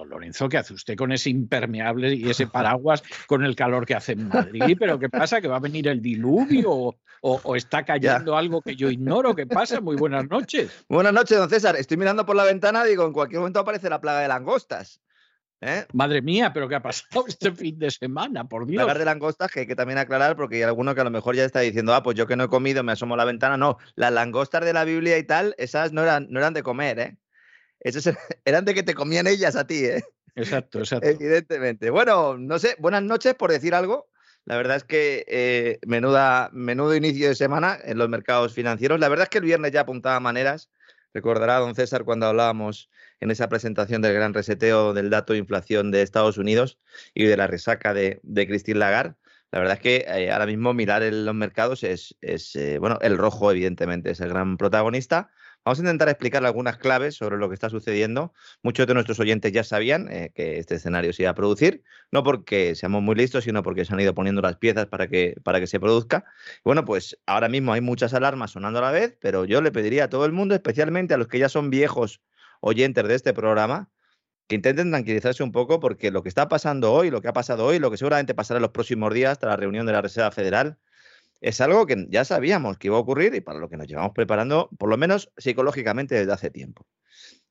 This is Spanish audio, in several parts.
Don Lorenzo, ¿qué hace usted con ese impermeable y ese paraguas con el calor que hace en Madrid? ¿Pero qué pasa? ¿Que va a venir el diluvio o, está cayendo algo que yo ignoro? ¿Qué pasa? Muy buenas noches. Buenas noches, don César. Estoy mirando por la ventana, digo, en cualquier momento aparece la plaga de langostas. ¿eh? Madre mía, pero ¿qué ha pasado este fin de semana? Por Dios. Plagas de langostas que hay que también aclarar porque hay alguno que a lo mejor ya está diciendo, ah, pues yo que no he comido, me asomo a la ventana. No, las langostas de la Biblia y tal, esas no eran, no eran de comer, ¿eh? Esas eran de que te comían ellas a ti, ¿eh? Exacto, exacto. Evidentemente. Bueno, no sé, buenas noches por decir algo. La verdad es que eh, menuda, menudo inicio de semana en los mercados financieros. La verdad es que el viernes ya apuntaba maneras. Recordará don César cuando hablábamos en esa presentación del gran reseteo del dato de inflación de Estados Unidos y de la resaca de, de Christine Lagarde. La verdad es que eh, ahora mismo mirar en los mercados es, es eh, bueno, el rojo evidentemente es el gran protagonista Vamos a intentar explicar algunas claves sobre lo que está sucediendo. Muchos de nuestros oyentes ya sabían eh, que este escenario se iba a producir, no porque seamos muy listos, sino porque se han ido poniendo las piezas para que, para que se produzca. Bueno, pues ahora mismo hay muchas alarmas sonando a la vez, pero yo le pediría a todo el mundo, especialmente a los que ya son viejos oyentes de este programa, que intenten tranquilizarse un poco porque lo que está pasando hoy, lo que ha pasado hoy, lo que seguramente pasará en los próximos días hasta la reunión de la Reserva Federal, es algo que ya sabíamos que iba a ocurrir y para lo que nos llevamos preparando, por lo menos psicológicamente, desde hace tiempo.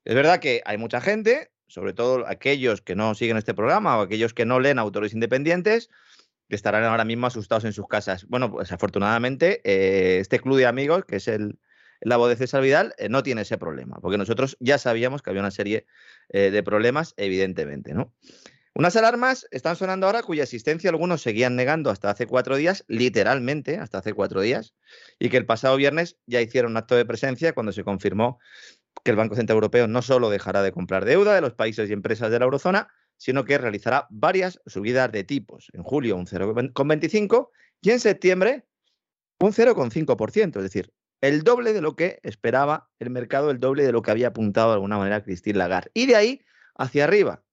Es verdad que hay mucha gente, sobre todo aquellos que no siguen este programa o aquellos que no leen autores independientes, que estarán ahora mismo asustados en sus casas. Bueno, pues afortunadamente, eh, este club de amigos, que es el, la de César Vidal, eh, no tiene ese problema, porque nosotros ya sabíamos que había una serie eh, de problemas, evidentemente, ¿no? Unas alarmas están sonando ahora cuya existencia algunos seguían negando hasta hace cuatro días, literalmente hasta hace cuatro días, y que el pasado viernes ya hicieron un acto de presencia cuando se confirmó que el Banco Central Europeo no solo dejará de comprar deuda de los países y empresas de la eurozona, sino que realizará varias subidas de tipos. En julio un 0,25 y en septiembre un 0,5%, es decir, el doble de lo que esperaba el mercado, el doble de lo que había apuntado de alguna manera Christine Lagarde. Y de ahí hacia arriba,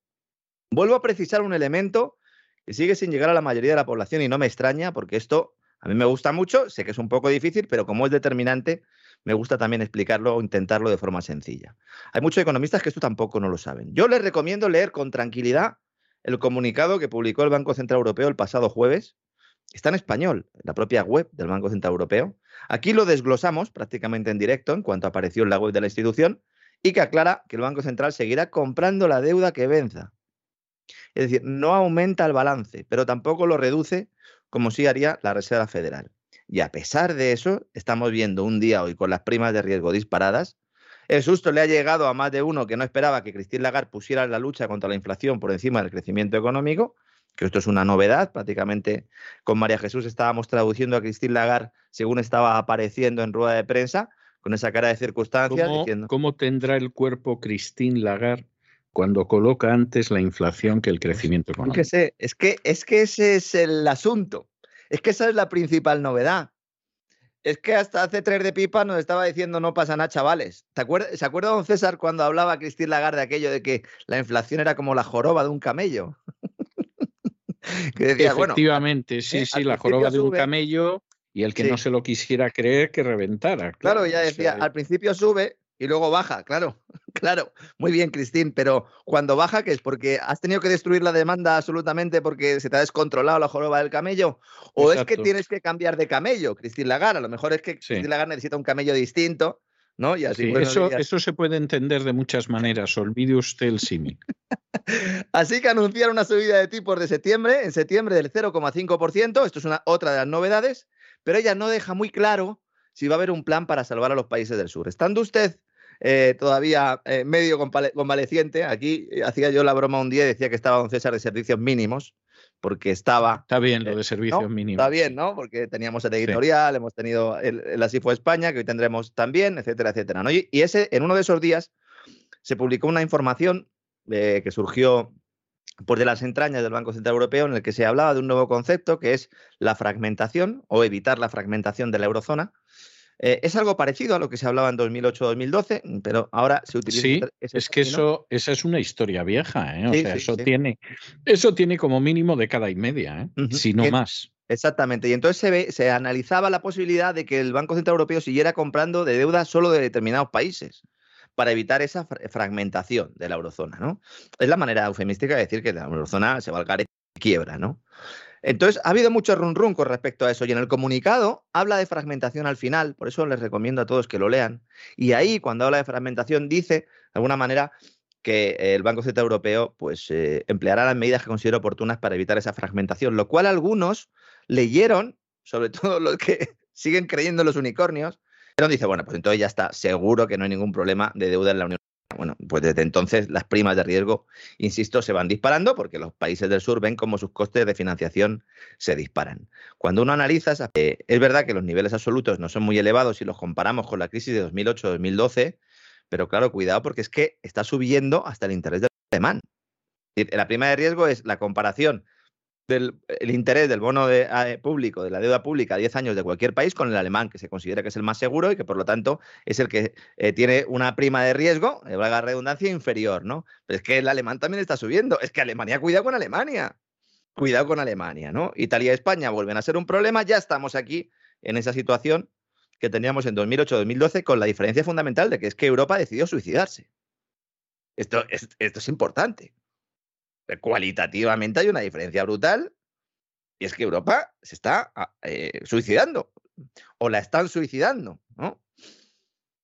Vuelvo a precisar un elemento que sigue sin llegar a la mayoría de la población y no me extraña porque esto a mí me gusta mucho, sé que es un poco difícil, pero como es determinante, me gusta también explicarlo o intentarlo de forma sencilla. Hay muchos economistas que esto tampoco no lo saben. Yo les recomiendo leer con tranquilidad el comunicado que publicó el Banco Central Europeo el pasado jueves. Está en español, en la propia web del Banco Central Europeo. Aquí lo desglosamos prácticamente en directo en cuanto apareció en la web de la institución y que aclara que el Banco Central seguirá comprando la deuda que venza es decir, no aumenta el balance, pero tampoco lo reduce como sí haría la Reserva Federal. Y a pesar de eso, estamos viendo un día hoy con las primas de riesgo disparadas. El susto le ha llegado a más de uno que no esperaba que Christine Lagarde pusiera la lucha contra la inflación por encima del crecimiento económico, que esto es una novedad. Prácticamente con María Jesús estábamos traduciendo a Christine Lagarde según estaba apareciendo en rueda de prensa, con esa cara de circunstancias. ¿Cómo, ¿cómo tendrá el cuerpo Christine Lagarde cuando coloca antes la inflación que el crecimiento económico. Es que, es que, es que ese es el asunto. Es que esa es la principal novedad. Es que hasta hace tres de pipa nos estaba diciendo no pasa nada, chavales. ¿Se acuerda don César cuando hablaba Cristín Lagarde aquello de que la inflación era como la joroba de un camello? Efectivamente, sí, sí, la joroba de un camello y el que no se lo quisiera creer que reventara. Claro, ya decía, al principio sube, y luego baja, claro, claro. Muy bien, Cristín, pero cuando baja, ¿qué es? ¿Porque has tenido que destruir la demanda absolutamente porque se te ha descontrolado la joroba del camello? ¿O es que tienes que cambiar de camello, Cristín Lagar? A lo mejor es que Cristín Lagar necesita un camello distinto, ¿no? Y así eso, eso se puede entender de muchas maneras, olvide usted el símil. así que anunciaron una subida de tipos de septiembre, en septiembre del 0,5%, esto es una, otra de las novedades, pero ella no deja muy claro si va a haber un plan para salvar a los países del sur. Estando usted eh, todavía eh, medio convaleciente. Aquí eh, hacía yo la broma un día y decía que estaba don César de servicios mínimos, porque estaba. Está bien lo de servicios mínimos. Está bien, ¿no? Porque teníamos el editorial, hemos tenido el, el, Así fue España, que hoy tendremos también, etcétera, etcétera. ¿no? Y, ese, en uno de esos días se publicó una información que surgió por de las entrañas del Banco Central Europeo en el que se hablaba de un nuevo concepto que es la fragmentación o evitar la fragmentación de la eurozona eh, es algo parecido a lo que se hablaba en 2008-2012, pero ahora se utiliza. Sí, es que eso, esa es una historia vieja, ¿eh? O sea, eso, Tiene, eso tiene como mínimo década y media, ¿eh? si no más. Exactamente. Y entonces se, ve, se analizaba la posibilidad de que el Banco Central Europeo siguiera comprando de deuda solo de determinados países para evitar esa fragmentación de la eurozona, ¿no? Es la manera eufemística de decir que la eurozona se va al y quiebra, ¿no? Entonces, ha habido mucho run run con respecto a eso. Y en el comunicado habla de fragmentación al final, por eso les recomiendo a todos que lo lean. Y ahí, cuando habla de fragmentación, dice, de alguna manera, que el Banco Central Europeo pues, eh, empleará las medidas que considera oportunas para evitar esa fragmentación, lo cual algunos leyeron, sobre todo los que siguen creyendo en los unicornios, pero dice, bueno, pues entonces ya está, seguro que no hay ningún problema de deuda en la Unión bueno, pues desde entonces las primas de riesgo, insisto, se van disparando porque los países del sur ven cómo sus costes de financiación se disparan. Cuando uno analiza, eh, es verdad que los niveles absolutos no son muy elevados si los comparamos con la crisis de 2008-2012, pero claro, cuidado porque es que está subiendo hasta el interés del alemán. La prima de riesgo es la comparación del el interés del bono de, eh, público, de la deuda pública a 10 años de cualquier país con el alemán, que se considera que es el más seguro y que por lo tanto es el que eh, tiene una prima de riesgo, eh, valga redundancia, inferior, ¿no? Pero es que el alemán también está subiendo. Es que Alemania, cuidado con Alemania. Cuidado con Alemania, ¿no? Italia y España vuelven a ser un problema. Ya estamos aquí en esa situación que teníamos en 2008-2012 con la diferencia fundamental de que es que Europa decidió suicidarse. Esto esto es importante cualitativamente hay una diferencia brutal y es que Europa se está ah, eh, suicidando o la están suicidando, ¿no?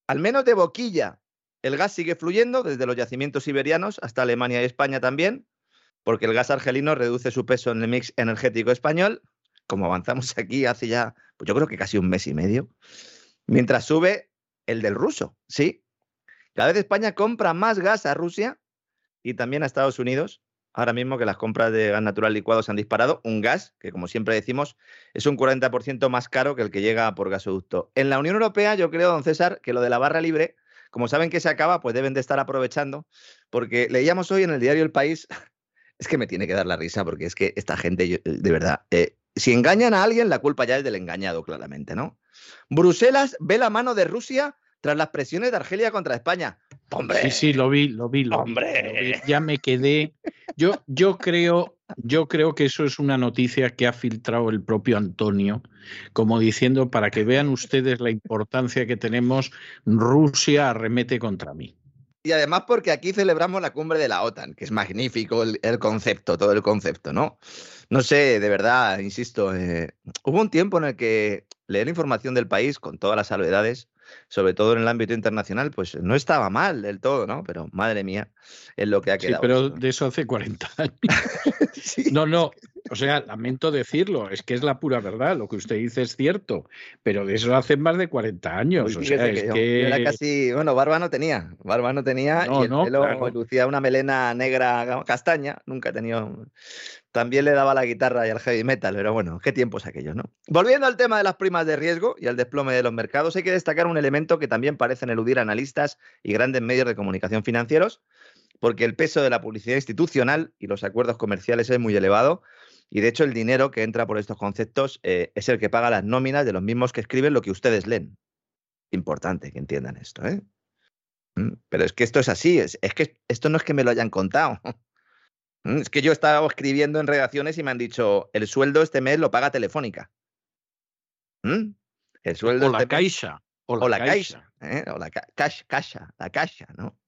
Al menos de boquilla, el gas sigue fluyendo desde los yacimientos siberianos hasta Alemania y España también, porque el gas argelino reduce su peso en el mix energético español, como avanzamos aquí hace ya, pues yo creo que casi un mes y medio, mientras sube el del ruso, ¿sí? Cada vez España compra más gas a Rusia y también a Estados Unidos ahora mismo que las compras de gas natural licuado se han disparado. Un gas que, como siempre decimos, es un 40% más caro que el que llega por gasoducto. En la Unión Europea, yo creo, don César, que lo de la barra libre, como saben que se acaba, pues deben de estar aprovechando, porque leíamos hoy en el diario El País, es que me tiene que dar la risa, porque es que esta gente, de verdad, eh, si engañan a alguien, la culpa ya es del engañado, claramente, ¿no? Bruselas ve la mano de Rusia tras las presiones de Argelia contra España. ¡Hombre! Sí, sí, lo vi, lo vi, lo ¡Hombre! Ya me quedé. Yo, yo, creo, yo creo que eso es una noticia que ha filtrado el propio Antonio, como diciendo, para que vean ustedes la importancia que tenemos, Rusia arremete contra mí. Y además porque aquí celebramos la cumbre de la OTAN, que es magnífico el, concepto, todo el concepto, ¿no? No sé, de verdad, insisto, eh, hubo un tiempo en el que leer información del país con todas las salvedades sobre todo en el ámbito internacional, pues no estaba mal del todo, ¿no? Pero madre mía, es lo que ha quedado. Sí, pero de eso hace 40 años. No, no, o sea, lamento decirlo, es que es la pura verdad, lo que usted dice es cierto, pero de eso hace más de 40 años. o sea, es que, Era casi, bueno, barba no tenía, barba no tenía y el pelo lucía una melena negra castaña, nunca he tenido también le daba la guitarra y al heavy metal, pero bueno, qué tiempos aquellos, ¿no? Volviendo al tema de las primas de riesgo y al desplome de los mercados, hay que destacar un elemento que también parecen eludir analistas y grandes medios de comunicación financieros, porque el peso de la publicidad institucional y los acuerdos comerciales es muy elevado, y de hecho el dinero que entra por estos conceptos eh, es el que paga las nóminas de los mismos que escriben lo que ustedes leen. Importante que entiendan esto, ¿eh? Mm, pero es que esto es así, es, es que esto no es que me lo hayan contado. Mm, es que yo he estado escribiendo en redacciones y me han dicho, el sueldo este mes lo paga Telefónica. ¿Mm? El sueldo o la este caixa. O la, caixa. ¿eh? O la caixa, la caixa, ¿no?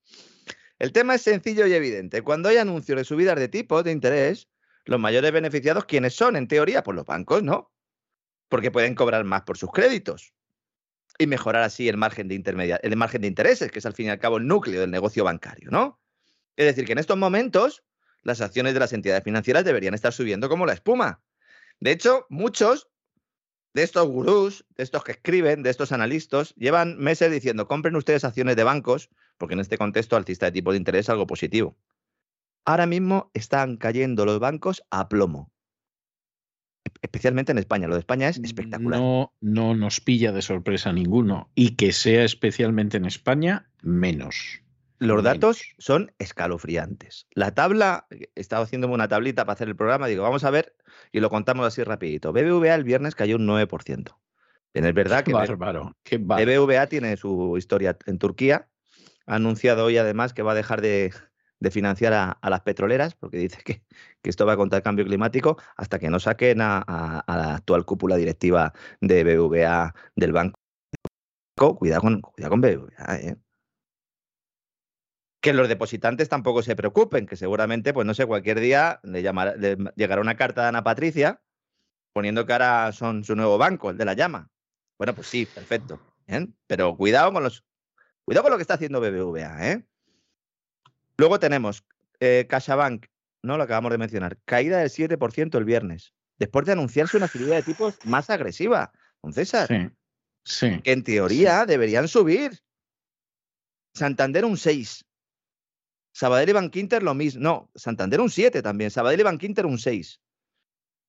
El tema es sencillo y evidente. Cuando hay anuncios de subidas de tipos de interés, los mayores beneficiados, ¿quiénes son? En teoría, pues los bancos, ¿no? Porque pueden cobrar más por sus créditos y mejorar así el margen de intermedia el margen de intereses, que es al fin y al cabo el núcleo del negocio bancario, ¿no? Es decir, que en estos momentos las acciones de las entidades financieras deberían estar subiendo como la espuma. De hecho, muchos de estos gurús, de estos que escriben, de estos analistas, llevan meses diciendo, compren ustedes acciones de bancos, porque en este contexto alcista de tipo de interés es algo positivo. Ahora mismo están cayendo los bancos a plomo. Especialmente en España. Lo de España es espectacular. No, no nos pilla de sorpresa ninguno. Y que sea especialmente en España, menos. Los datos son escalofriantes. La tabla, he estado haciéndome una tablita para hacer el programa, digo, vamos a ver, y lo contamos así rapidito. BBVA el viernes cayó un 9%. Es verdad que bárbaro, qué BBVA tiene su historia en Turquía. Ha anunciado hoy además que va a dejar de, financiar a, las petroleras, porque dice que, esto va contra el cambio climático, hasta que no saquen a, la actual cúpula directiva de BBVA del banco. Cuidado con, cuidado con BBVA, ¿eh? que los depositantes tampoco se preocupen, que seguramente, pues no sé, cualquier día le, llegará una carta de Ana Patricia poniendo que ahora son su nuevo banco, el de la llama. Bueno, pues sí, perfecto. Pero cuidado con los. Cuidado con lo que está haciendo BBVA, ¿eh? Luego tenemos eh, CaixaBank, ¿no? Lo acabamos de mencionar. Caída del 7% el viernes. Después de anunciarse una subida de tipos más agresiva. Con César. Sí. Sí. Que en teoría deberían subir. Santander un 6. Sabadell y Bankinter lo mismo. No, Santander un 7 también. Sabadell y Bankinter un 6.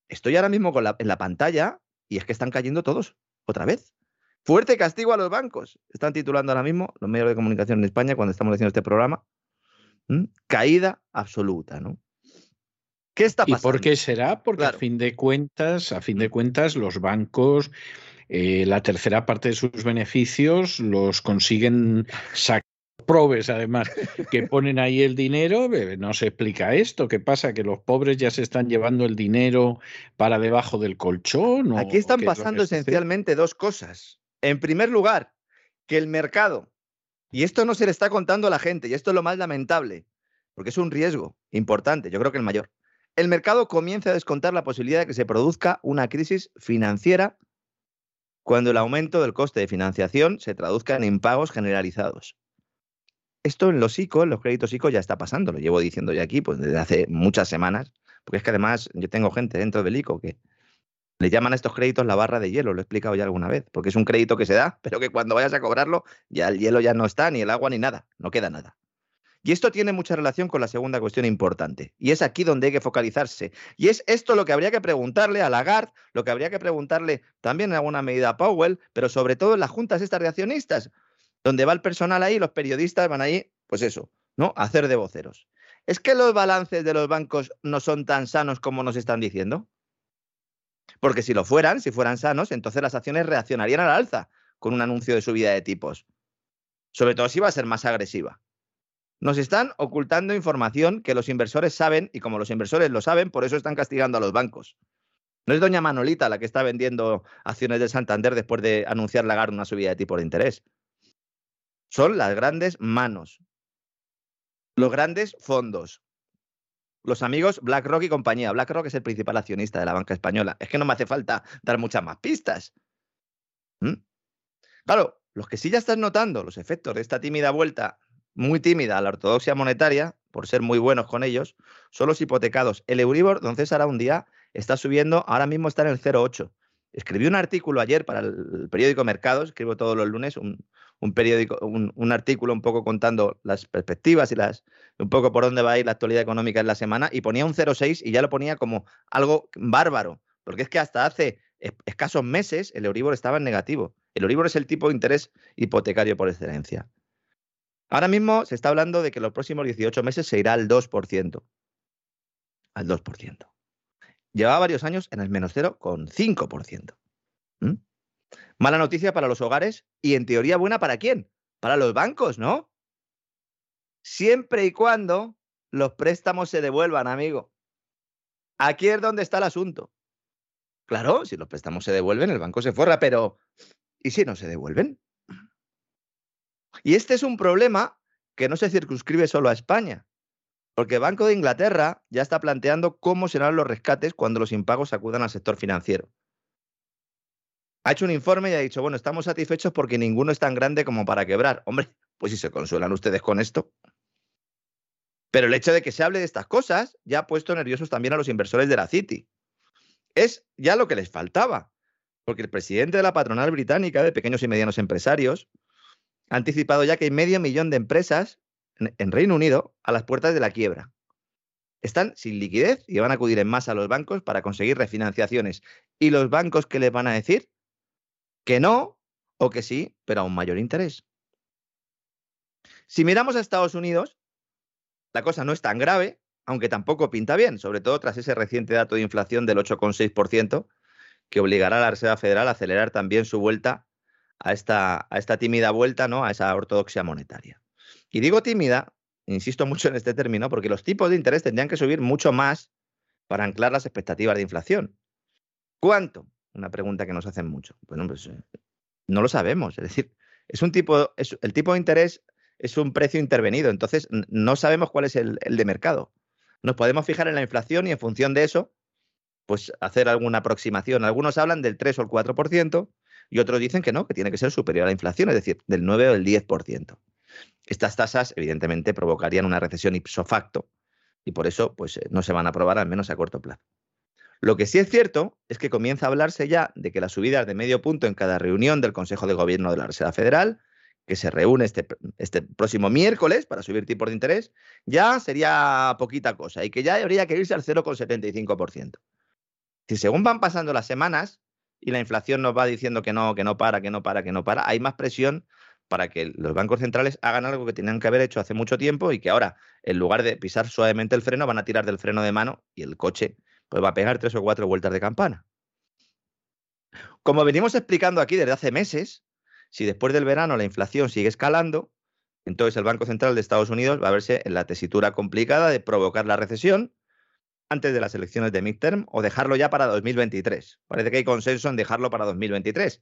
Estoy ahora mismo en la pantalla y es que están cayendo todos. Otra vez. Fuerte castigo a los bancos. Están titulando ahora mismo los medios de comunicación en España cuando estamos haciendo este programa. Caída absoluta, ¿no? ¿Qué está pasando? ¿Y por qué será? Porque a fin de cuentas, a fin de cuentas, los bancos eh, la tercera parte de sus beneficios los consiguen sacar probes además que ponen ahí el dinero, eh, no se explica esto, ¿qué pasa? ¿Que los pobres ya se están llevando el dinero para debajo del colchón? Aquí están pasando esencialmente dos cosas. En primer lugar, que el mercado, y esto no se le está contando a la gente, y esto es lo más lamentable, porque es un riesgo importante, yo creo que el mayor. El mercado comienza a descontar la posibilidad de que se produzca una crisis financiera cuando el aumento del coste de financiación se traduzca en impagos generalizados. Esto en los ICO, en los créditos ICO ya está pasando, lo llevo diciendo ya aquí pues desde hace muchas semanas, porque es que además yo tengo gente dentro del ICO que le llaman a estos créditos la barra de hielo, lo he explicado ya alguna vez, porque es un crédito que se da, pero que cuando vayas a cobrarlo ya el hielo ya no está, ni el agua ni nada, no queda nada. Y esto tiene mucha relación con la segunda cuestión importante, y es aquí donde hay que focalizarse. Y es esto lo que habría que preguntarle a Lagarde, lo que habría que preguntarle también en alguna medida a Powell, pero sobre todo en las juntas estas reaccionistas, donde va el personal ahí, los periodistas van ahí, pues eso, ¿no? Hacer de voceros. ¿Es que los balances de los bancos no son tan sanos como nos están diciendo? Porque si lo fueran, si fueran sanos, entonces las acciones reaccionarían al alza con un anuncio de subida de tipos. Sobre todo si va a ser más agresiva. Nos están ocultando información que los inversores saben y como los inversores lo saben, por eso están castigando a los bancos. No es doña Manolita la que está vendiendo acciones de Santander después de anunciar Lagarde una subida de tipo de interés. Son las grandes manos, los grandes fondos, los amigos BlackRock y compañía. BlackRock es el principal accionista de la banca española. Es que no me hace falta dar muchas más pistas. ¿Mm? Claro, los que sí ya están notando los efectos de esta tímida vuelta muy tímida a la ortodoxia monetaria, por ser muy buenos con ellos, son los hipotecados. El Euribor, don César, un día está subiendo, ahora mismo está en el 0,8. Escribí un artículo ayer para el periódico Mercados, escribo todos los lunes un, periódico, un, artículo un poco contando las perspectivas y las un poco por dónde va a ir la actualidad económica en la semana, y ponía un 0,6 y ya lo ponía como algo bárbaro, porque es que hasta hace escasos meses el Euribor estaba en negativo. El Euribor es el tipo de interés hipotecario por excelencia. Ahora mismo se está hablando de que los próximos 18 meses se irá al 2%. Al 2%. Llevaba varios años en el menos 0,5%. ¿Mm? Mala noticia para los hogares y en teoría buena para quién? Para los bancos, ¿no? Siempre y cuando los préstamos se devuelvan, amigo. Aquí es donde está el asunto. Claro, si los préstamos se devuelven, el banco se forra, pero ¿y si no se devuelven? Y este es un problema que no se circunscribe solo a España, porque el Banco de Inglaterra ya está planteando cómo serán los rescates cuando los impagos acudan al sector financiero. Ha hecho un informe y ha dicho, bueno, estamos satisfechos porque ninguno es tan grande como para quebrar. Hombre, pues si se consuelan ustedes con esto. Pero el hecho de que se hable de estas cosas ya ha puesto nerviosos también a los inversores de la City. Es ya lo que les faltaba, porque el presidente de la patronal británica de pequeños y medianos empresarios ha anticipado ya que hay medio millón de empresas en, Reino Unido a las puertas de la quiebra. Están sin liquidez y van a acudir en masa a los bancos para conseguir refinanciaciones. ¿Y los bancos qué les van a decir? Que no o que sí, pero a un mayor interés. Si miramos a Estados Unidos, la cosa no es tan grave, aunque tampoco pinta bien, sobre todo tras ese reciente dato de inflación del 8,6%, que obligará a la Reserva Federal a acelerar también su vuelta a esta, a esta tímida vuelta, ¿no? A esa ortodoxia monetaria. Y digo tímida, insisto mucho en este término, porque los tipos de interés tendrían que subir mucho más para anclar las expectativas de inflación. ¿Cuánto? Una pregunta que nos hacen mucho. Bueno, pues eh, no lo sabemos. Es decir, es un tipo, es, el tipo de interés es un precio intervenido, entonces no sabemos cuál es el, el de mercado. Nos podemos fijar en la inflación y en función de eso, pues hacer alguna aproximación. Algunos hablan del 3 o el 4%, y otros dicen que no, que tiene que ser superior a la inflación, es decir, del 9 o del 10%. Estas tasas, evidentemente, provocarían una recesión ipso facto y por eso pues, eh, no se van a aprobar, al menos a corto plazo. Lo que sí es cierto es que comienza a hablarse ya de que las subidas de medio punto en cada reunión del Consejo de Gobierno de la Reserva Federal, que se reúne este, este próximo miércoles para subir tipos de interés, ya sería poquita cosa y que ya habría que irse al 0,75%. Si según van pasando las semanas, y la inflación nos va diciendo que no, que no para, que no para, que no para, hay más presión para que los bancos centrales hagan algo que tenían que haber hecho hace mucho tiempo y que ahora, en lugar de pisar suavemente el freno, van a tirar del freno de mano y el coche pues, va a pegar tres o cuatro vueltas de campana. Como venimos explicando aquí desde hace meses, si después del verano la inflación sigue escalando, entonces el Banco Central de Estados Unidos va a verse en la tesitura complicada de provocar la recesión antes de las elecciones de midterm o dejarlo ya para 2023. Parece que hay consenso en dejarlo para 2023.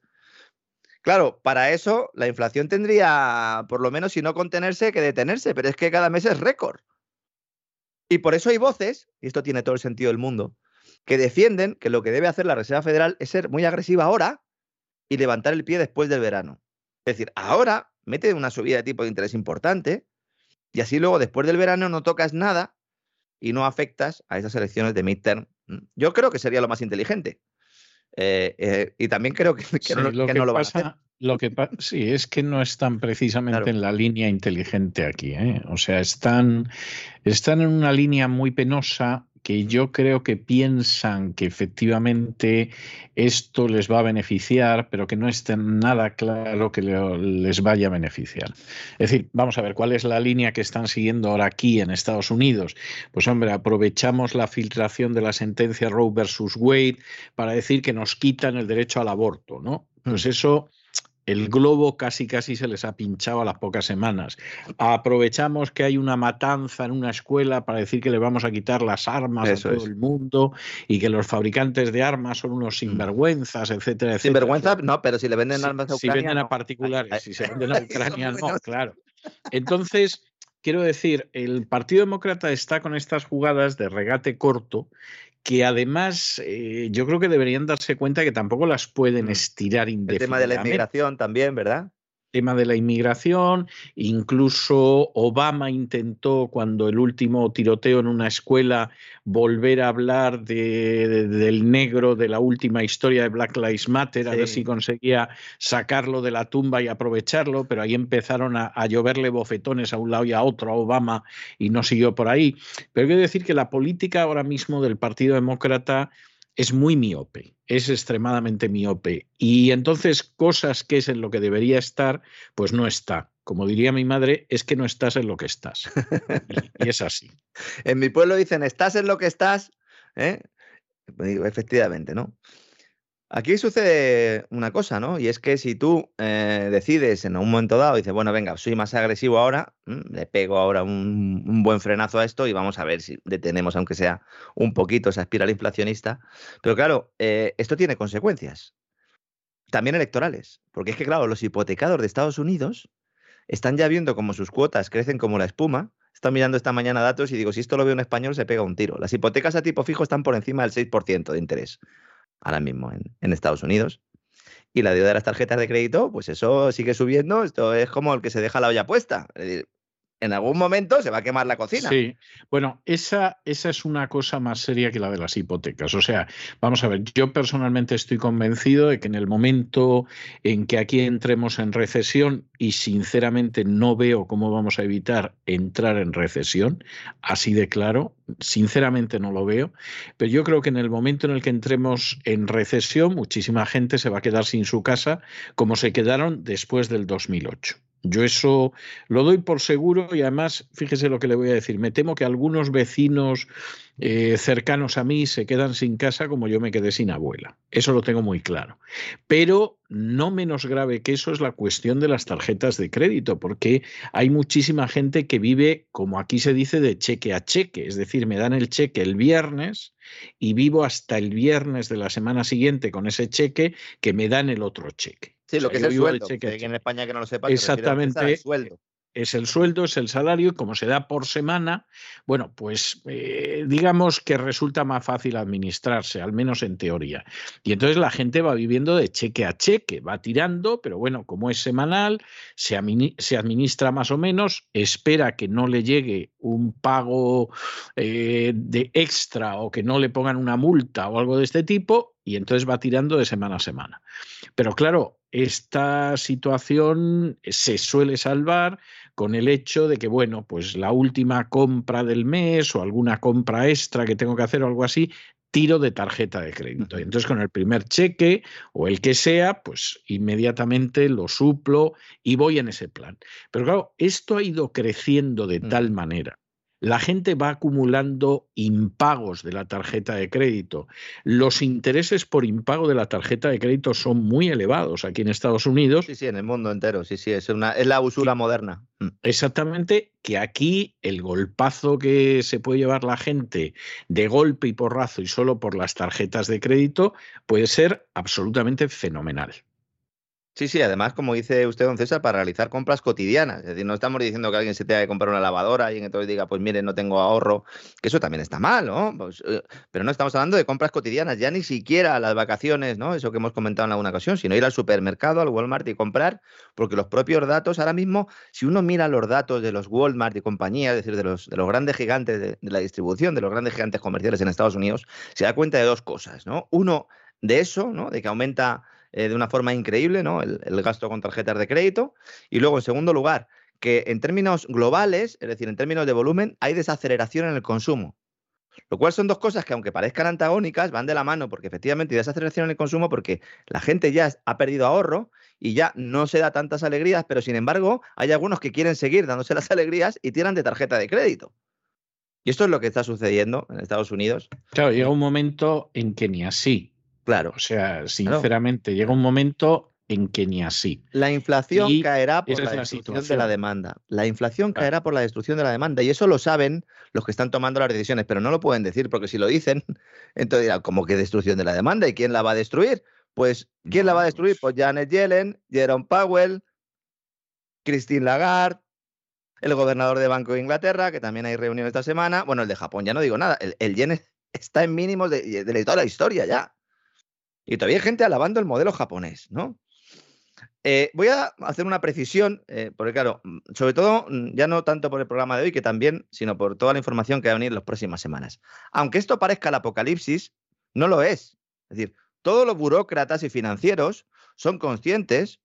Claro, para eso la inflación tendría, por lo menos si no contenerse, que detenerse, pero es que cada mes es récord. Y por eso hay voces, y esto tiene todo el sentido del mundo, que defienden que lo que debe hacer la Reserva Federal es ser muy agresiva ahora y levantar el pie después del verano. Es decir, ahora mete una subida de tipo de interés importante y así luego después del verano no tocas nada y no afectas a esas elecciones de midterm. Yo creo que sería lo más inteligente. Eh, eh, y también creo que, no, lo, pasa, Lo que sí, es que no están precisamente en la línea inteligente aquí. ¿eh? O sea, están, están en una línea muy penosa que yo creo que piensan que efectivamente esto les va a beneficiar, pero que no está nada claro que les vaya a beneficiar. Es decir, vamos a ver cuál es la línea que están siguiendo ahora aquí en Estados Unidos. Pues hombre, aprovechamos la filtración de la sentencia Roe versus Wade para decir que nos quitan el derecho al aborto, ¿no? Pues mm. eso el globo casi casi se les ha pinchado a las pocas semanas. Aprovechamos que hay una matanza en una escuela para decir que le vamos a quitar las armas a todo el mundo y que los fabricantes de armas son unos mm. sinvergüenzas, etcétera, etcétera. Sinvergüenza, no, pero si le venden armas a Ucrania. Si venden a particulares, si se venden a Ucrania, no, claro. Entonces, quiero decir, el Partido Demócrata está con estas jugadas de regate corto que además eh, yo creo que deberían darse cuenta que tampoco las pueden mm. estirar indefinidamente. El tema de la inmigración también, ¿verdad? Tema de la inmigración, incluso Obama intentó cuando el último tiroteo en una escuela volver a hablar de, del negro de la última historia de Black Lives Matter, a ver si conseguía sacarlo de la tumba y aprovecharlo, pero ahí empezaron a, a, lloverle bofetones a un lado y a otro a Obama y no siguió por ahí. Pero quiero decir que la política ahora mismo del Partido Demócrata es muy miope, es extremadamente miope. Y entonces cosas que es en lo que debería estar, pues no está. Como diría mi madre, es que no estás en lo que estás. y, es así. En mi pueblo dicen, estás en lo que estás. ¿eh? Pues efectivamente, ¿no? Aquí sucede una cosa, ¿no? Y es que si tú eh, decides en un momento dado, dices, bueno, venga, soy más agresivo ahora, le pego ahora un, buen frenazo a esto y vamos a ver si detenemos, aunque sea un poquito, esa espiral inflacionista. Pero claro, eh, esto tiene consecuencias, también electorales, porque es que, claro, los hipotecados de Estados Unidos están ya viendo cómo sus cuotas crecen como la espuma. Están mirando esta mañana datos y digo, si esto lo ve un español, se pega un tiro. Las hipotecas a tipo fijo están por encima del 6% de interés ahora mismo en, Estados Unidos. Y la deuda de las tarjetas de crédito, pues eso sigue subiendo. Esto es como el que se deja la olla puesta. Es decir, en algún momento se va a quemar la cocina. Sí, bueno, esa, esa es una cosa más seria que la de las hipotecas. O sea, vamos a ver, yo personalmente estoy convencido de que en el momento en que aquí entremos en recesión, y sinceramente no veo cómo vamos a evitar entrar en recesión, así de claro, sinceramente no lo veo, pero yo creo que en el momento en el que entremos en recesión, muchísima gente se va a quedar sin su casa como se quedaron después del 2008. Yo eso lo doy por seguro y además, fíjese lo que le voy a decir, me temo que algunos vecinos eh, cercanos a mí se quedan sin casa como yo me quedé sin abuela. Eso lo tengo muy claro. Pero no menos grave que eso es la cuestión de las tarjetas de crédito, porque hay muchísima gente que vive, como aquí se dice, de cheque a cheque. Es decir, me dan el cheque el viernes y vivo hasta el viernes de la semana siguiente con ese cheque que me dan el otro cheque. Sí, lo que es el sueldo. en España que no lo sepa. Exactamente. sueldo es el sueldo, es el salario, y como se da por semana, bueno, pues eh, digamos que resulta más fácil administrarse, al menos en teoría. Y entonces la gente va viviendo de cheque a cheque, va tirando, pero bueno, como es semanal, se, administra más o menos, espera que no le llegue un pago eh, de extra o que no le pongan una multa o algo de este tipo, y entonces va tirando de semana a semana. Pero claro, esta situación se suele salvar con el hecho de que, bueno, pues la última compra del mes o alguna compra extra que tengo que hacer o algo así, tiro de tarjeta de crédito. Y entonces con el primer cheque o el que sea, pues inmediatamente lo suplo y voy en ese plan. Pero claro, esto ha ido creciendo de tal manera la gente va acumulando impagos de la tarjeta de crédito. Los intereses por impago de la tarjeta de crédito son muy elevados aquí en Estados Unidos. Sí, sí, en el mundo entero, sí, sí, es, una, es la usura moderna. Mm. Exactamente, que aquí el golpazo que se puede llevar la gente de golpe y porrazo y solo por las tarjetas de crédito puede ser absolutamente fenomenal. Sí, sí, además, como dice usted, don César, para realizar compras cotidianas. Es decir, no estamos diciendo que alguien se tenga que comprar una lavadora y entonces diga, pues mire, no tengo ahorro, que eso también está mal, ¿no? Pues, eh, pero no estamos hablando de compras cotidianas, ya ni siquiera las vacaciones, ¿no? Eso que hemos comentado en alguna ocasión, sino ir al supermercado, al Walmart y comprar, porque los propios datos, ahora mismo, si uno mira los datos de los Walmart y compañía, es decir, de los, de los grandes gigantes de, de la distribución, de los grandes gigantes comerciales en Estados Unidos, se da cuenta de dos cosas, ¿no? Uno, de eso, ¿no? De que aumenta eh, de una forma increíble, ¿no? El, gasto con tarjetas de crédito. Y luego, en segundo lugar, que en términos globales, es decir, en términos de volumen, hay desaceleración en el consumo. Lo cual son dos cosas que, aunque parezcan antagónicas, van de la mano, porque efectivamente hay desaceleración en el consumo, porque la gente ya ha perdido ahorro y ya no se da tantas alegrías, pero sin embargo, hay algunos que quieren seguir dándose las alegrías y tiran de tarjeta de crédito. Y esto es lo que está sucediendo en Estados Unidos. Claro, llega un momento en que ni así. Claro. O sea, sinceramente, llega un momento en que ni así. La inflación caerá por la destrucción de la demanda. La inflación caerá por la destrucción de la demanda. Y eso lo saben los que están tomando las decisiones, pero no lo pueden decir, porque si lo dicen, entonces dirán, ¿cómo que destrucción de la demanda? ¿Y quién la va a destruir? Pues, ¿quién la va a destruir? Pues Janet Yellen, Jerome Powell, Christine Lagarde, el gobernador de Banco de Inglaterra, que también hay reunión esta semana. Bueno, el de Japón, ya no digo nada. El, yen está en mínimos de, de toda la historia ya. Y todavía hay gente alabando el modelo japonés, ¿no? Eh, voy a hacer una precisión, eh, porque claro, mm, sobre todo, mm, ya no tanto por el programa de hoy, que también, sino por toda la información que va a venir en las próximas semanas. Aunque esto parezca el apocalipsis, no lo es. Es decir, todos los burócratas y financieros son conscientes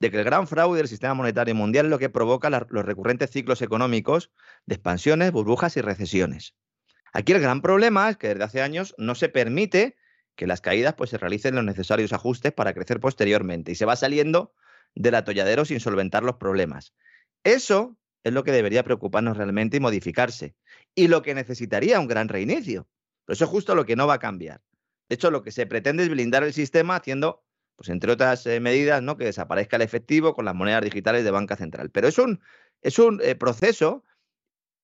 de que el gran fraude del sistema monetario mundial es lo que provoca los recurrentes ciclos económicos de expansiones, burbujas y recesiones. Aquí el gran problema es que desde hace años no se permite que las caídas pues, se realicen los necesarios ajustes para crecer posteriormente y se va saliendo del atolladero sin solventar los problemas. Eso es lo que debería preocuparnos realmente y modificarse. Y lo que necesitaría un gran reinicio. Pero eso es justo lo que no va a cambiar. De hecho, lo que se pretende es blindar el sistema haciendo, pues entre otras eh, medidas, ¿no? que desaparezca el efectivo con las monedas digitales de banca central. Pero es un, es un eh, proceso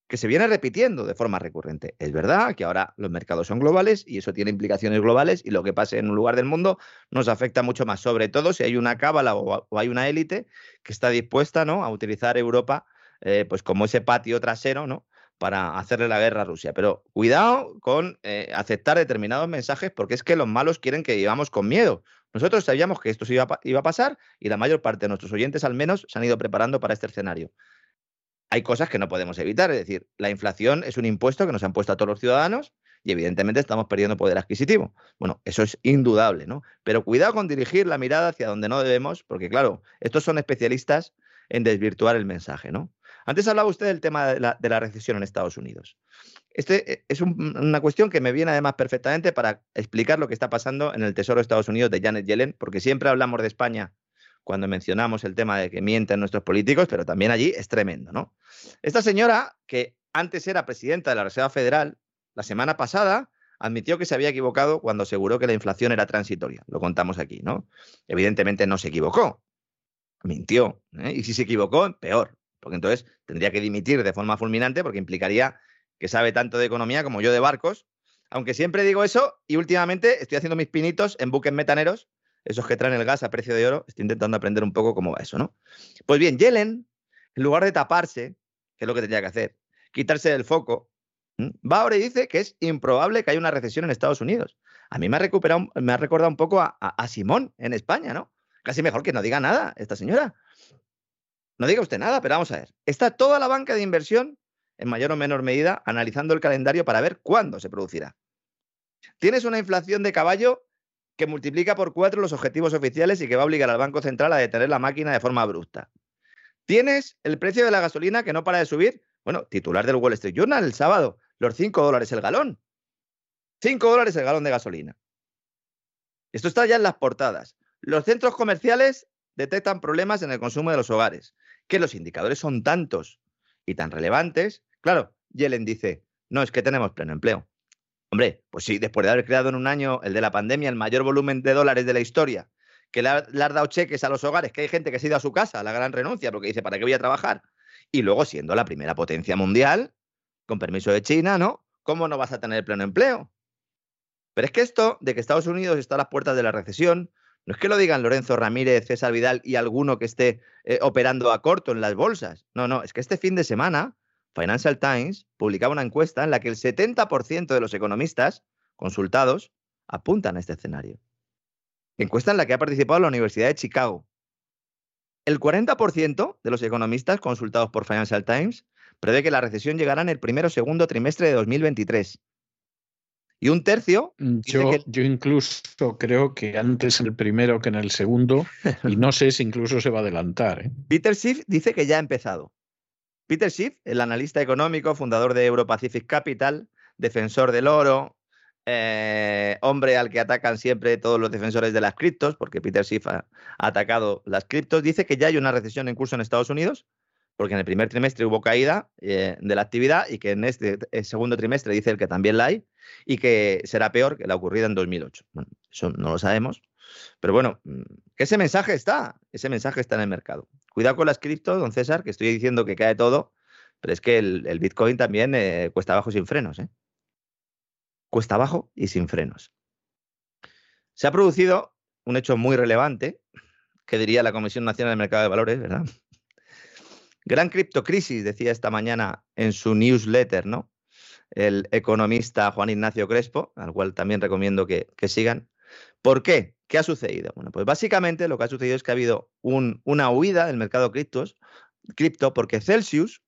que se viene repitiendo de forma recurrente. Es verdad que ahora los mercados son globales y eso tiene implicaciones globales y lo que pase en un lugar del mundo nos afecta mucho más, sobre todo si hay una cábala o, hay una élite que está dispuesta ¿no? a utilizar Europa eh, pues como ese patio trasero ¿no? para hacerle la guerra a Rusia. Pero cuidado con eh, aceptar determinados mensajes porque es que los malos quieren que vivamos con miedo. Nosotros sabíamos que esto iba a pasar y la mayor parte de nuestros oyentes al menos se han ido preparando para este escenario hay cosas que no podemos evitar. Es decir, la inflación es un impuesto que nos han puesto a todos los ciudadanos y evidentemente estamos perdiendo poder adquisitivo. Bueno, eso es indudable, ¿no? Pero cuidado con dirigir la mirada hacia donde no debemos, porque claro, estos son especialistas en desvirtuar el mensaje, ¿no? Antes hablaba usted del tema de la, recesión en Estados Unidos. Este es una cuestión que me viene además perfectamente para explicar lo que está pasando en el Tesoro de Estados Unidos de Janet Yellen, porque siempre hablamos de España cuando mencionamos el tema de que mienten nuestros políticos, pero también allí es tremendo, ¿no? Esta señora, que antes era presidenta de la Reserva Federal, la semana pasada admitió que se había equivocado cuando aseguró que la inflación era transitoria. Lo contamos aquí, ¿no? Evidentemente no se equivocó, mintió. ¿eh? Y si se equivocó, peor, porque entonces tendría que dimitir de forma fulminante porque implicaría que sabe tanto de economía como yo de barcos. Aunque siempre digo eso y últimamente estoy haciendo mis pinitos en buques metaneros esos que traen el gas a precio de oro, estoy intentando aprender un poco cómo va eso, ¿no? Pues bien, Yellen, en lugar de taparse, que es lo que tendría que hacer, quitarse del foco, va ahora y dice que es improbable que haya una recesión en Estados Unidos. A mí me ha, recuperado, me ha recordado un poco a, a Simón en España, ¿no? Casi mejor que no diga nada esta señora. No diga usted nada, pero vamos a ver. Está toda la banca de inversión, en mayor o menor medida, analizando el calendario para ver cuándo se producirá. Tienes una inflación de caballo que multiplica por cuatro los objetivos oficiales y que va a obligar al Banco Central a detener la máquina de forma abrupta. Tienes el precio de la gasolina que no para de subir. Bueno, titular del Wall Street Journal el sábado, los 5 dólares el galón. 5 dólares el galón de gasolina. Esto está ya en las portadas. Los centros comerciales detectan problemas en el consumo de los hogares. Que los indicadores son tantos y tan relevantes. Claro, Yellen dice, no, es que tenemos pleno empleo. Hombre, pues sí, después de haber creado en un año el de la pandemia el mayor volumen de dólares de la historia, que le ha, dado cheques a los hogares, que hay gente que se ha ido a su casa, la gran renuncia, porque dice, ¿para qué voy a trabajar? Y luego siendo la primera potencia mundial, con permiso de China, ¿no? ¿Cómo no vas a tener pleno empleo? Pero es que esto de que Estados Unidos está a las puertas de la recesión, no es que lo digan Lorenzo Ramírez, César Vidal y alguno que esté eh, operando a corto en las bolsas. No, no, es que este fin de semana Financial Times publicaba una encuesta en la que el 70% de los economistas consultados apuntan a este escenario. Encuesta en la que ha participado la Universidad de Chicago. El 40% de los economistas consultados por Financial Times prevé que la recesión llegará en el primero o segundo trimestre de 2023. Y un tercio. Yo, yo incluso creo que antes en el primero que en el segundo, y no sé si incluso se va a adelantar. ¿eh? Peter Schiff dice que ya ha empezado. Peter Schiff, el analista económico, fundador de Europacific Capital, defensor del oro, eh, hombre al que atacan siempre todos los defensores de las criptos, porque Peter Schiff ha, atacado las criptos, dice que ya hay una recesión en curso en Estados Unidos, porque en el primer trimestre hubo caída eh, de la actividad y que en este eh, segundo trimestre dice el que también la hay y que será peor que la ocurrida en 2008. Bueno, eso no lo sabemos, pero bueno, mm, que ese mensaje está, ese mensaje está en el mercado. Cuidado con las cripto, don César, que estoy diciendo que cae todo, pero es que el, Bitcoin también eh, cuesta abajo sin frenos. ¿eh? Cuesta abajo y sin frenos. Se ha producido un hecho muy relevante, que diría la Comisión Nacional del Mercado de Valores, ¿verdad? Gran criptocrisis, decía esta mañana en su newsletter, ¿no? El economista Juan Ignacio Crespo, al cual también recomiendo que sigan. ¿Por qué? ¿Qué ha sucedido? Bueno, pues básicamente lo que ha sucedido es que ha habido una huida del mercado criptos, cripto porque Celsius,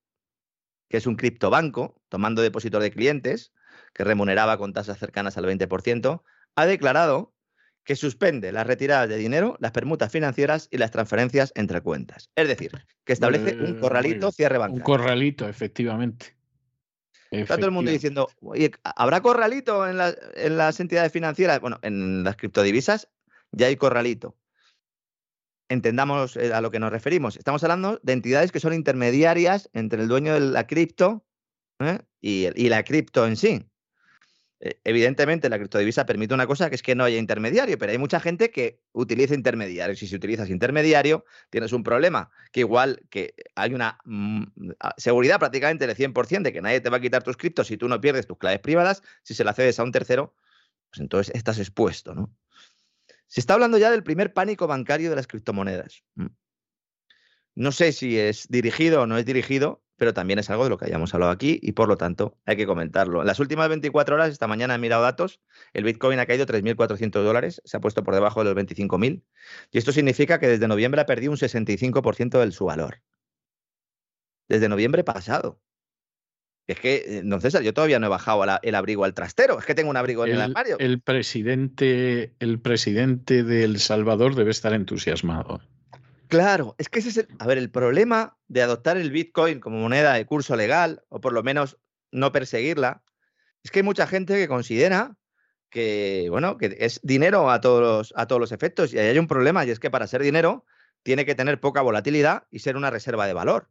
que es un criptobanco, tomando depósitos de clientes, que remuneraba con tasas cercanas al 20%, ha declarado que suspende las retiradas de dinero, las permutas financieras y las transferencias entre cuentas. Es decir, que establece un corralito cierre bancario. Un corralito, efectivamente. Está todo el mundo diciendo, ¿habrá corralito en, las entidades financieras? Bueno, en las criptodivisas ya hay corralito. Entendamos eh, a lo que nos referimos. Estamos hablando de entidades que son intermediarias entre el dueño de la cripto ¿eh? y, la cripto en sí. E, evidentemente, la criptodivisa permite una cosa que es que no haya intermediario, pero hay mucha gente que utiliza intermediarios. Y si utilizas intermediario, tienes un problema, que igual que hay una mm, seguridad prácticamente del 100% de que nadie te va a quitar tus criptos si tú no pierdes tus claves privadas, si se la cedes a un tercero, pues entonces estás expuesto, ¿no? Se está hablando ya del primer pánico bancario de las criptomonedas. Mm. No sé si es dirigido o no es dirigido, pero también es algo de lo que hayamos hablado aquí y por lo tanto hay que comentarlo. En las últimas 24 horas, esta mañana he mirado datos, el Bitcoin ha caído 3.400 dólares, se ha puesto por debajo de los 25.000 y esto significa que desde noviembre ha perdido un 65% de su valor. Desde noviembre pasado. Es que, don César, yo todavía no he bajado el abrigo al trastero, es que tengo un abrigo en el, armario. El presidente, el presidente de El Salvador debe estar entusiasmado. Claro, es que ese es el. A ver, el problema de adoptar el Bitcoin como moneda de curso legal, o por lo menos no perseguirla, es que hay mucha gente que considera que, bueno, que es dinero a todos los, a todos los efectos. Y hay un problema, y es que para ser dinero tiene que tener poca volatilidad y ser una reserva de valor.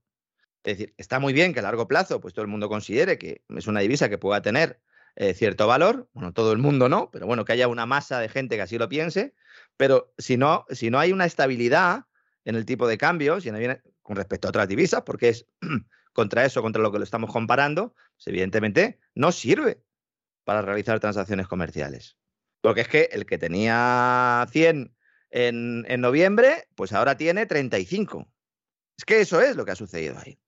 Es decir, está muy bien que a largo plazo, pues todo el mundo considere que es una divisa que pueda tener eh, cierto valor. Bueno, todo el mundo no, pero bueno, que haya una masa de gente que así lo piense. Pero si no, si no hay una estabilidad en el tipo de cambio, si no viene con respecto a otras divisas, porque es contra eso, contra lo que lo estamos comparando, pues evidentemente no sirve para realizar transacciones comerciales. Porque es que el que tenía 100 en, en noviembre, pues ahora tiene 35. Es que eso es lo que ha sucedido ahí.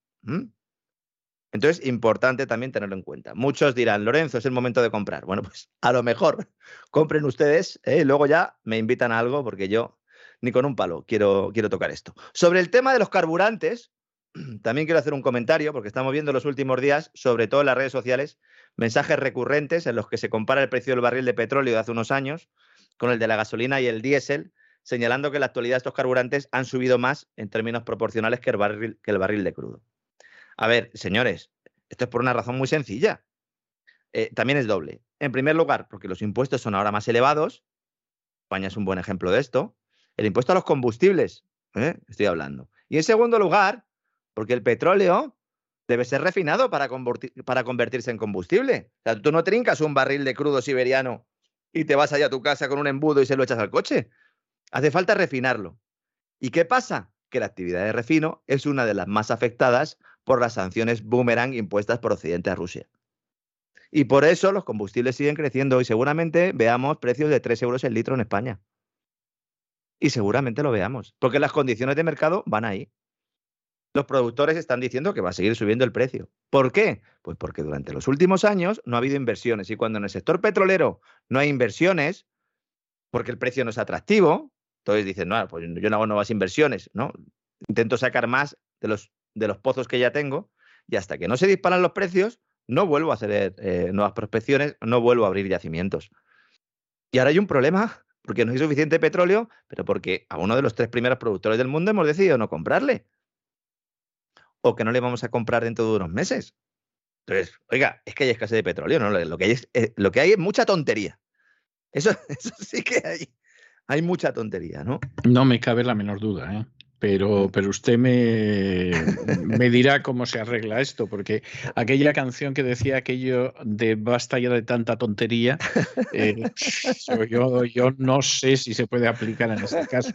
Entonces, importante también tenerlo en cuenta. Muchos dirán, Lorenzo, es el momento de comprar. Bueno, pues a lo mejor compren ustedes ¿eh? y luego ya me invitan a algo porque yo ni con un palo quiero, quiero tocar esto. Sobre el tema de los carburantes, también quiero hacer un comentario porque estamos viendo los últimos días, sobre todo en las redes sociales, mensajes recurrentes en los que se compara el precio del barril de petróleo de hace unos años con el de la gasolina y el diésel, señalando que en la actualidad estos carburantes han subido más en términos proporcionales que el barril, que el barril de crudo. A ver, señores, esto es por una razón muy sencilla. eh, también es doble. En primer lugar, porque los impuestos son ahora más elevados. España es un buen ejemplo de esto. El impuesto a los combustibles, ¿eh? estoy hablando. Y en segundo lugar, porque el petróleo debe ser refinado para, para convertirse en combustible. O sea, tú no trincas un barril de crudo siberiano y te vas allá a tu casa con un embudo y se lo echas al coche. Hace falta refinarlo. ¿Y qué pasa? Que la actividad de refino es una de las más afectadas por las sanciones boomerang impuestas por Occidente a Rusia. Y por eso los combustibles siguen creciendo y seguramente veamos precios de 3 euros el litro en España. Y seguramente lo veamos, porque las condiciones de mercado van ahí. Los productores están diciendo que va a seguir subiendo el precio. ¿Por qué? Pues porque durante los últimos años no ha habido inversiones y cuando en el sector petrolero no hay inversiones, porque el precio no es atractivo, entonces dicen, no, pues yo no hago nuevas inversiones, ¿no? Intento sacar más de los, de los pozos que ya tengo y hasta que no se disparan los precios, no vuelvo a hacer eh, nuevas prospecciones, no vuelvo a abrir yacimientos. Y ahora hay un problema, porque no hay suficiente petróleo, pero porque a uno de los tres primeros productores del mundo hemos decidido no comprarle. O que no le vamos a comprar dentro de unos meses. Entonces, oiga, es que hay escasez de petróleo, ¿no? Lo que hay es, eh, lo que hay es mucha tontería. Eso, eso sí que hay, hay mucha tontería, ¿no? No me cabe la menor duda, ¿eh? Pero, pero usted me, me, dirá cómo se arregla esto, porque aquella canción que decía aquello de basta ya de tanta tontería, eh, yo, yo, no sé si se puede aplicar en este caso.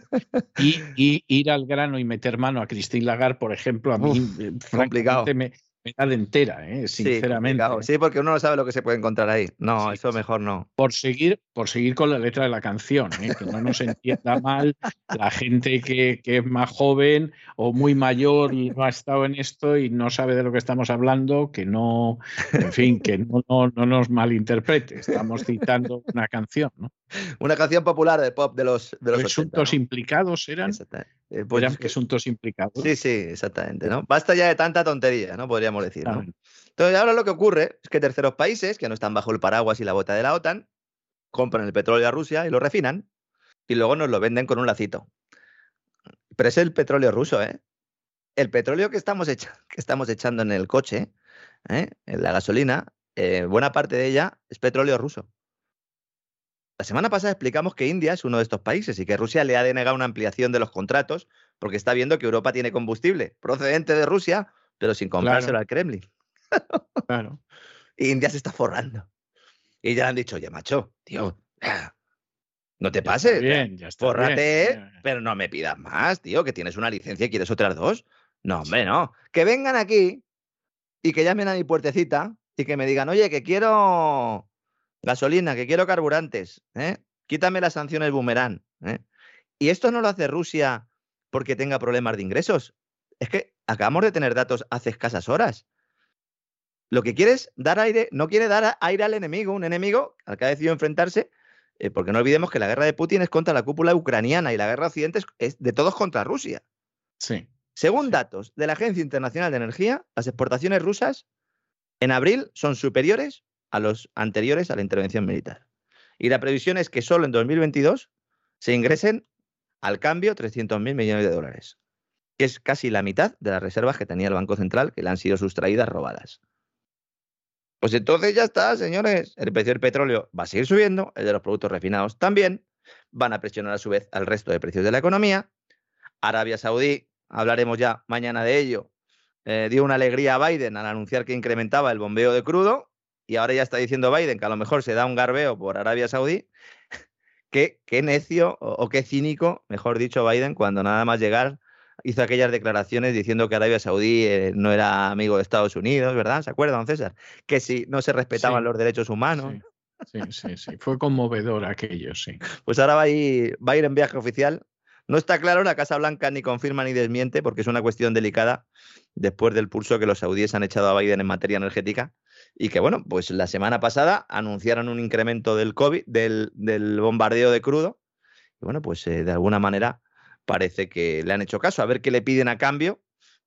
Y, y, ir al grano y meter mano a Christine Lagarde, por ejemplo, a mí eh, complicado. me, entera, ¿eh? sinceramente. ¿eh? Sí, porque uno no sabe lo que se puede encontrar ahí. No, eso mejor no. Por seguir, por seguir con la letra de la canción, ¿eh? que no nos entienda mal la gente que, que, es más joven o muy mayor y no ha estado en esto y no sabe de lo que estamos hablando, que no, en fin, que no, no, no nos malinterprete. Estamos citando una canción, ¿no? Una canción popular de pop de los, de los Presuntos implicados eran. Eh, pues, implicados. Sí, sí, exactamente. ¿no? Basta ya de tanta tontería, ¿no? Podríamos decir. ¿no? Entonces, ahora lo que ocurre es que terceros países que no están bajo el paraguas y la bota de la OTAN compran el petróleo a Rusia y lo refinan y luego nos lo venden con un lacito. Pero es el petróleo ruso, ¿eh? El petróleo que estamos, que estamos echando en el coche, ¿eh? en la gasolina, eh, buena parte de ella es petróleo ruso. La semana pasada explicamos que India es uno de estos países y que Rusia le ha denegado una ampliación de los contratos porque está viendo que Europa tiene combustible procedente de Rusia, pero sin comprárselo al Kremlin. claro. India se está forrando. Y ya le han dicho, oye, macho, tío, no te pases. bien, ya está Fórrate, pero no me pidas más, tío, que tienes una licencia y quieres otras dos. No, hombre, no. Que vengan aquí y que llamen a mi puertecita y que me digan, oye, que quiero Gasolina, que quiero carburantes. ¿eh? Quítame las sanciones boomerang. ¿eh? Y esto no lo hace Rusia porque tenga problemas de ingresos. Es que acabamos de tener datos hace escasas horas. Lo que quiere es dar aire, no quiere dar aire al enemigo, un enemigo al que ha decidido enfrentarse, eh, porque no olvidemos que la guerra de Putin es contra la cúpula ucraniana y la guerra occidente es de todos contra Rusia. Sí. Según datos de la Agencia Internacional de Energía, las exportaciones rusas en abril son superiores a los anteriores a la intervención militar. Y la previsión es que solo en 2022 se ingresen al cambio 300.000 millones de dólares, que es casi la mitad de las reservas que tenía el Banco Central que le han sido sustraídas, robadas. Pues entonces ya está, señores. El precio del petróleo va a seguir subiendo, el de los productos refinados también. Van a presionar a su vez al resto de precios de la economía. Arabia Saudí, hablaremos ya mañana de ello, eh, dio una alegría a Biden al anunciar que incrementaba el bombeo de crudo y ahora ya está diciendo Biden que a lo mejor se da un garbeo por Arabia Saudí. qué, qué necio o, qué cínico, mejor dicho, Biden, cuando nada más llegar hizo aquellas declaraciones diciendo que Arabia Saudí eh, no era amigo de Estados Unidos, ¿verdad? ¿Se acuerdan, César? Que si no se respetaban los derechos humanos. Sí. sí, sí, Fue conmovedor aquello, sí. Pues ahora va a, ir, va a ir en viaje oficial. No está claro, la Casa Blanca ni confirma ni desmiente, porque es una cuestión delicada después del pulso que los saudíes han echado a Biden en materia energética y que, bueno, pues la semana pasada anunciaron un incremento del COVID, del, bombardeo de crudo. Y bueno, pues eh, de alguna manera parece que le han hecho caso. A ver qué le piden a cambio.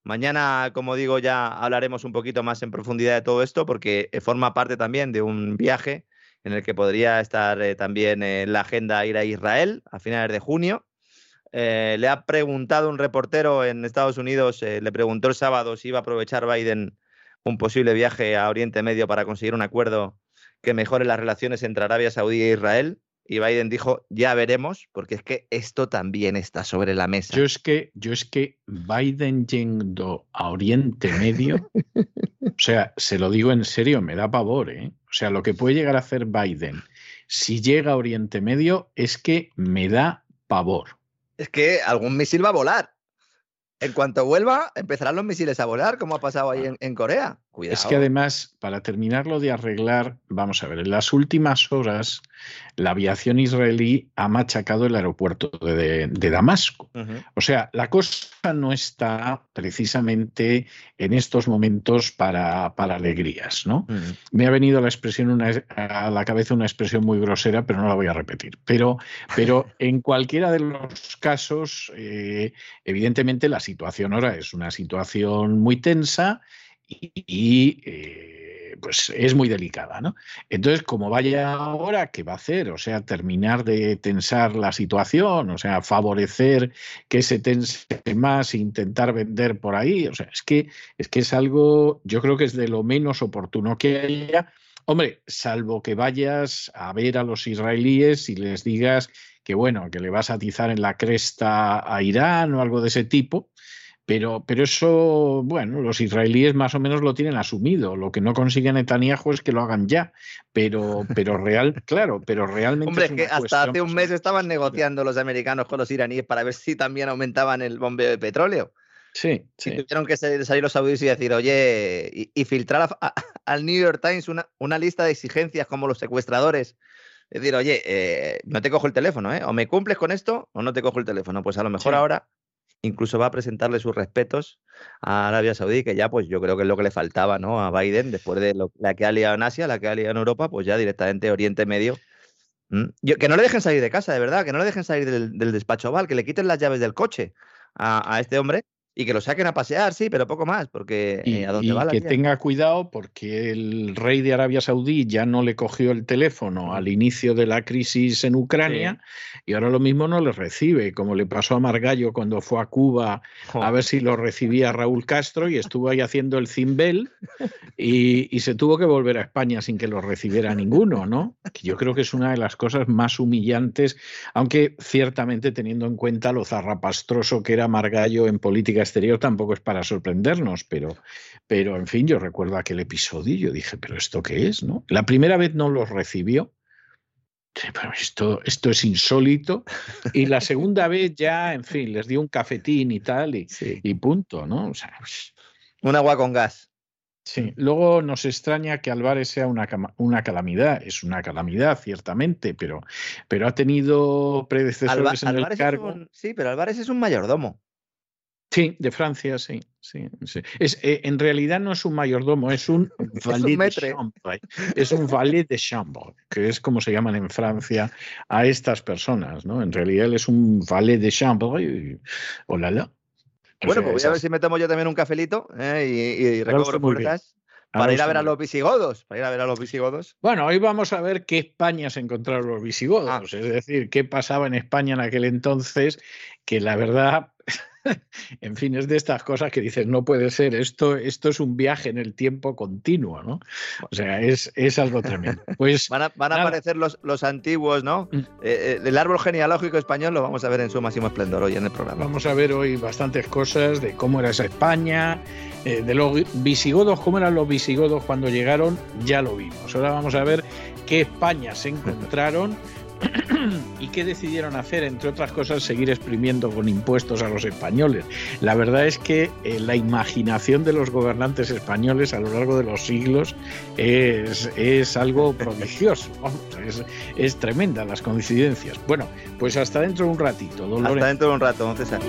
Mañana, como digo, ya hablaremos un poquito más en profundidad de todo esto porque eh, forma parte también de un viaje en el que podría estar eh, también en la agenda ir a Israel a finales de junio. le ha preguntado un reportero en Estados Unidos, le preguntó el sábado si iba a aprovechar Biden un posible viaje a Oriente Medio para conseguir un acuerdo que mejore las relaciones entre Arabia Saudí e Israel. Y Biden dijo, ya veremos, porque es que esto también está sobre la mesa. Yo es que, yo es que Biden yendo a Oriente Medio, o sea, se lo digo en serio, me da pavor, ¿eh? O sea, lo que puede llegar a hacer Biden si llega a Oriente Medio es que me da pavor. Es que algún misil va a volar. En cuanto vuelva, empezarán los misiles a volar, como ha pasado ahí en, Corea. Cuidado. Es que además, para terminarlo de arreglar, vamos a ver, en las últimas horas la aviación israelí ha machacado el aeropuerto de, Damasco. O sea, la cosa no está precisamente en estos momentos para, para alegrías, ¿no? Me ha venido la expresión una, a la cabeza una expresión muy grosera, pero no la voy a repetir. Pero, pero en cualquiera de los casos, eh, evidentemente la situación ahora es una situación muy tensa y, eh, pues es muy delicada, ¿no? Entonces, como vaya ahora, ¿qué va a hacer? O sea, terminar de tensar la situación, o sea, favorecer que se tense más e intentar vender por ahí. O sea, es que es que es algo, yo creo que es de lo menos oportuno que haya. Hombre, salvo que vayas a ver a los israelíes y les digas que bueno, que le vas a atizar en la cresta a Irán o algo de ese tipo, pero, pero eso, bueno, los israelíes más o menos lo tienen asumido. Lo que no consigue Netanyahu es que lo hagan ya. Pero, pero real, claro, pero realmente. Hombre, es, que hasta hace un mes estaban negociando los americanos con los iraníes para ver si también aumentaban el bombeo de petróleo. Sí. sí. tuvieron que salir, los saudíes y decir, oye, y, filtrar al New York Times una, una lista de exigencias como los secuestradores es decir, oye, eh, no te cojo el teléfono, ¿eh? O me cumples con esto o no te cojo el teléfono. Pues a lo mejor ahora incluso va a presentarle sus respetos a Arabia Saudí, que ya pues yo creo que es lo que le faltaba, ¿no? A Biden, después de la que ha liado en Asia, la que ha liado en Europa, pues ya directamente Oriente Medio. que no le dejen salir de casa, de verdad, que no le dejen salir del, despacho Val, que le quiten las llaves del coche a este hombre y que lo saquen a pasear, sí, pero poco más, porque eh, a dónde va que tenga cuidado porque el rey de Arabia Saudí ya no le cogió el teléfono al inicio de la crisis en Ucrania y ahora lo mismo no le recibe, como le pasó a Margallo cuando fue a Cuba a ver si lo recibía Raúl Castro y estuvo ahí haciendo el cimbel y, y, se tuvo que volver a España sin que lo recibiera ninguno, ¿no? Que yo creo que es una de las cosas más humillantes, aunque ciertamente teniendo en cuenta lo zarrapastroso que era Margallo en política exterior tampoco es para sorprendernos, pero, pero en fin, yo recuerdo aquel episodio y yo dije, pero ¿esto qué es? ¿no? La primera vez no los recibió. Pero esto, esto es insólito. Y la segunda vez ya, en fin, les dio un cafetín y tal, y, y punto, ¿no? O sea, un agua con gas. Sí, luego nos extraña que Álvarez sea una, una calamidad. Es una calamidad, ciertamente, pero, pero ha tenido predecesores en el cargo. sí, pero Álvarez es un mayordomo. Sí, de Francia, sí. sí, Es, eh, en realidad no es un mayordomo, es un valet de chambre. Es un valet de chambre, que es como se llaman en Francia a estas personas, ¿no? En realidad él es un valet de chambre y hola, Bueno, pues voy a ver si me tomo yo también un cafelito ¿eh? y, y recobro fuerzas para ir a ver a los visigodos, para ir a ver a los visigodos. Bueno, hoy vamos a ver qué España se encontraron los visigodos, ah. es decir, qué pasaba en España en aquel entonces, que la verdad en fin, es de estas cosas que dices, no puede ser, esto, esto es un viaje en el tiempo continuo, ¿no? O sea, es, es algo tremendo. Pues, van a, van a aparecer los, los, antiguos, ¿no? Mm. Eh, eh, el árbol genealógico español lo vamos a ver en su máximo esplendor hoy en el programa. Vamos a ver hoy bastantes cosas de cómo era esa España, eh, de los visigodos, cómo eran los visigodos cuando llegaron, ya lo vimos. Ahora vamos a ver qué España se encontraron. ¿Y qué decidieron hacer? Entre otras cosas, seguir exprimiendo con impuestos a los españoles. La verdad es que eh, la imaginación de los gobernantes españoles a lo largo de los siglos es, es algo prodigioso. es, es, tremenda las coincidencias. Bueno, pues hasta dentro de un ratito. Hasta dentro de un rato, don César.